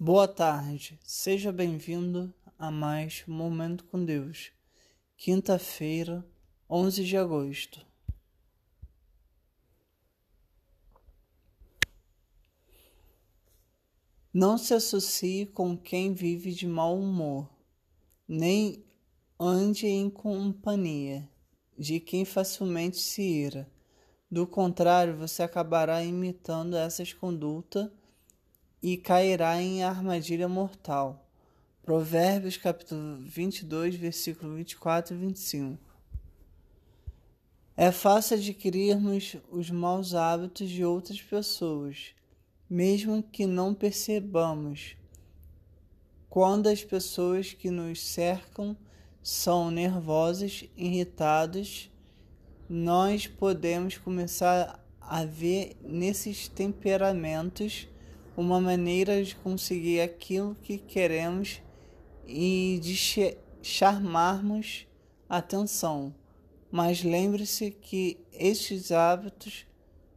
Boa tarde, seja bem-vindo a mais Momento com Deus, quinta-feira, 11 de agosto. Não se associe com quem vive de mau humor, nem ande em companhia de quem facilmente se ira. Do contrário, você acabará imitando essas condutas e cairá em armadilha mortal. Provérbios capítulo 22, versículo 24 e 25. É fácil adquirirmos os maus hábitos de outras pessoas, mesmo que não percebamos. Quando as pessoas que nos cercam são nervosas, irritadas, nós podemos começar a ver nesses temperamentos uma maneira de conseguir aquilo que queremos e de charmarmos a atenção. Mas lembre-se que estes hábitos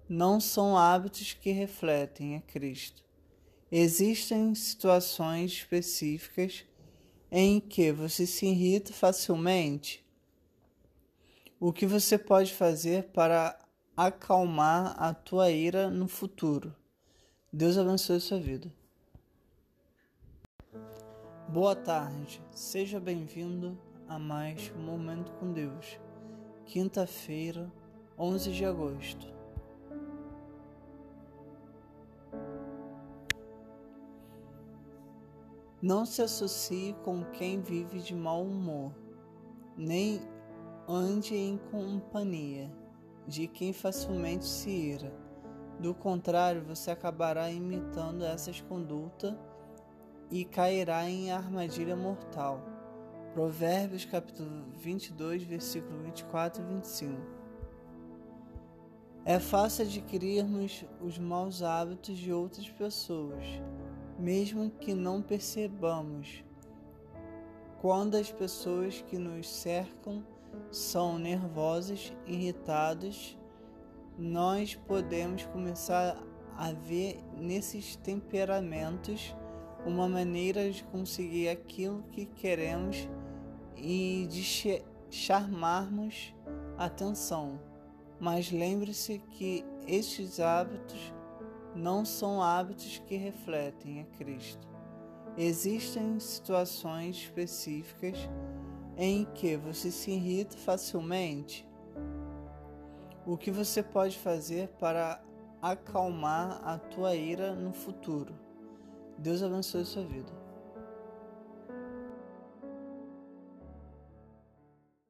não são hábitos que refletem a Cristo. Existem situações específicas em que você se irrita facilmente. O que você pode fazer para acalmar a tua ira no futuro? Deus abençoe sua vida. Boa tarde, seja bem-vindo a mais Momento com Deus, quinta-feira, 11 de agosto. Não se associe com quem vive de mau humor, nem ande em companhia de quem facilmente se ira do contrário, você acabará imitando essas condutas e cairá em armadilha mortal. Provérbios capítulo 22, versículo 24 e 25. É fácil adquirirmos os maus hábitos de outras pessoas, mesmo que não percebamos. Quando as pessoas que nos cercam são nervosas, irritadas, nós podemos começar a ver nesses temperamentos uma maneira de conseguir aquilo que queremos e de charmarmos atenção. Mas lembre-se que estes hábitos não são hábitos que refletem a Cristo. Existem situações específicas em que você se irrita facilmente o que você pode fazer para acalmar a tua ira no futuro? Deus abençoe a sua vida.